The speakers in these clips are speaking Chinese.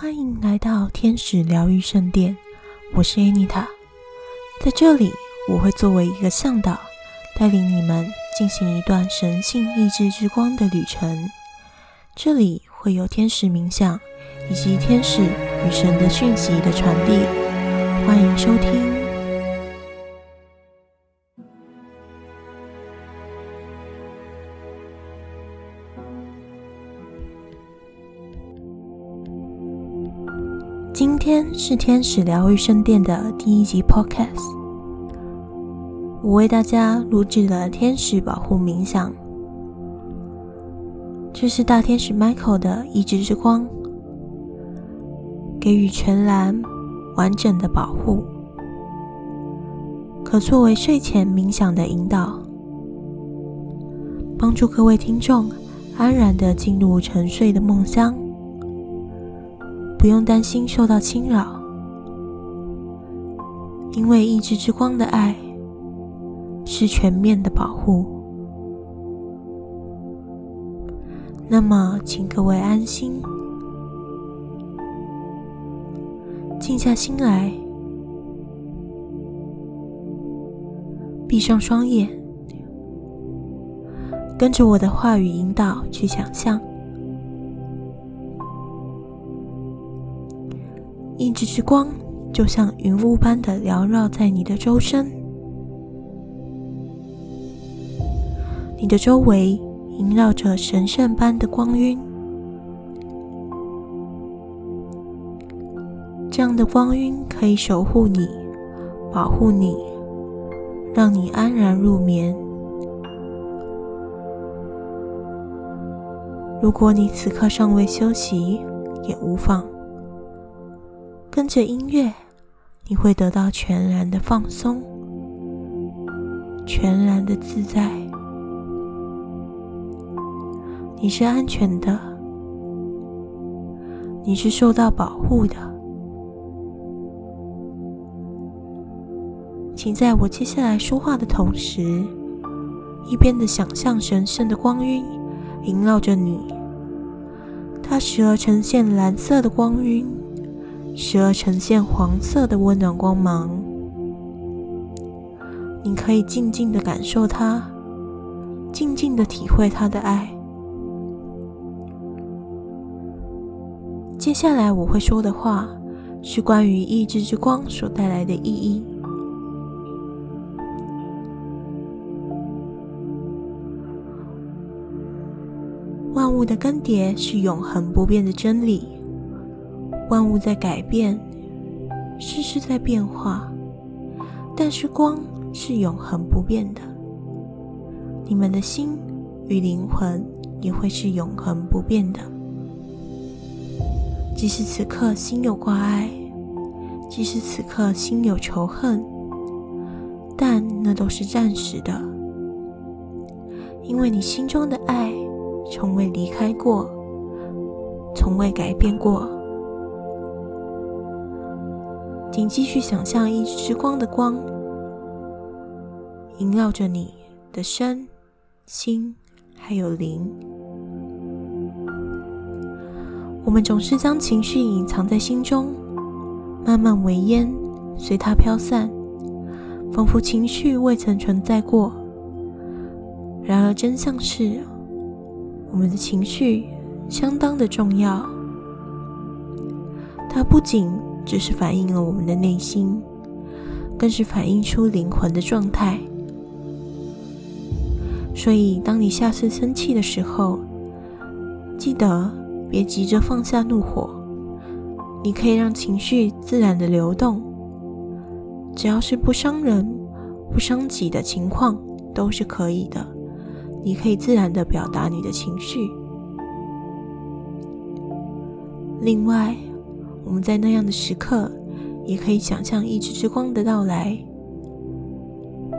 欢迎来到天使疗愈圣殿，我是 Anita，在这里我会作为一个向导，带领你们进行一段神性意志之光的旅程。这里会有天使冥想以及天使与神的讯息的传递，欢迎收听。今天是天使疗愈圣殿的第一集 Podcast，我为大家录制了天使保护冥想。这是大天使 Michael 的意志之光，给予全然完整的保护，可作为睡前冥想的引导，帮助各位听众安然的进入沉睡的梦乡。不用担心受到侵扰，因为意志之光的爱是全面的保护。那么，请各位安心，静下心来，闭上双眼，跟着我的话语引导去想象。意志之光就像云雾般的缭绕在你的周身，你的周围萦绕着神圣般的光晕。这样的光晕可以守护你、保护你，让你安然入眠。如果你此刻尚未休息，也无妨。跟着音乐，你会得到全然的放松，全然的自在。你是安全的，你是受到保护的。请在我接下来说话的同时，一边的想象神圣的光晕萦绕着你，它时而呈现蓝色的光晕。时而呈现黄色的温暖光芒，你可以静静的感受它，静静的体会它的爱。接下来我会说的话是关于意志之光所带来的意义。万物的更迭是永恒不变的真理。万物在改变，事事在变化，但是光是永恒不变的。你们的心与灵魂也会是永恒不变的。即使此刻心有挂碍，即使此刻心有仇恨，但那都是暂时的，因为你心中的爱从未离开过，从未改变过。请继续想象一之光的光萦绕着你的身心还有灵。我们总是将情绪隐藏在心中，慢慢为烟，随它飘散，仿佛情绪未曾存在过。然而真相是，我们的情绪相当的重要，它不仅只是反映了我们的内心，更是反映出灵魂的状态。所以，当你下次生气的时候，记得别急着放下怒火，你可以让情绪自然的流动，只要是不伤人、不伤己的情况都是可以的。你可以自然的表达你的情绪。另外，我们在那样的时刻，也可以想象意志之光的到来，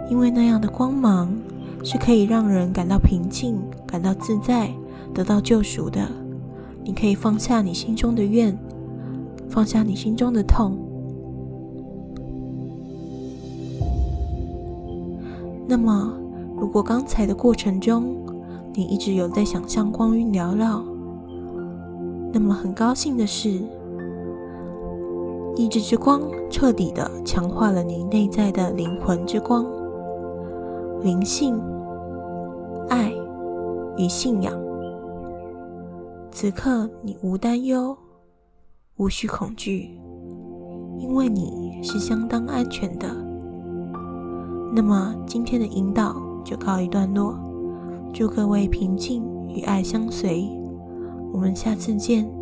因为那样的光芒是可以让人感到平静、感到自在、得到救赎的。你可以放下你心中的怨，放下你心中的痛。那么，如果刚才的过程中你一直有在想象光晕缭绕，那么很高兴的是。意志之光彻底的强化了你内在的灵魂之光、灵性、爱与信仰。此刻你无担忧，无需恐惧，因为你是相当安全的。那么今天的引导就告一段落，祝各位平静与爱相随。我们下次见。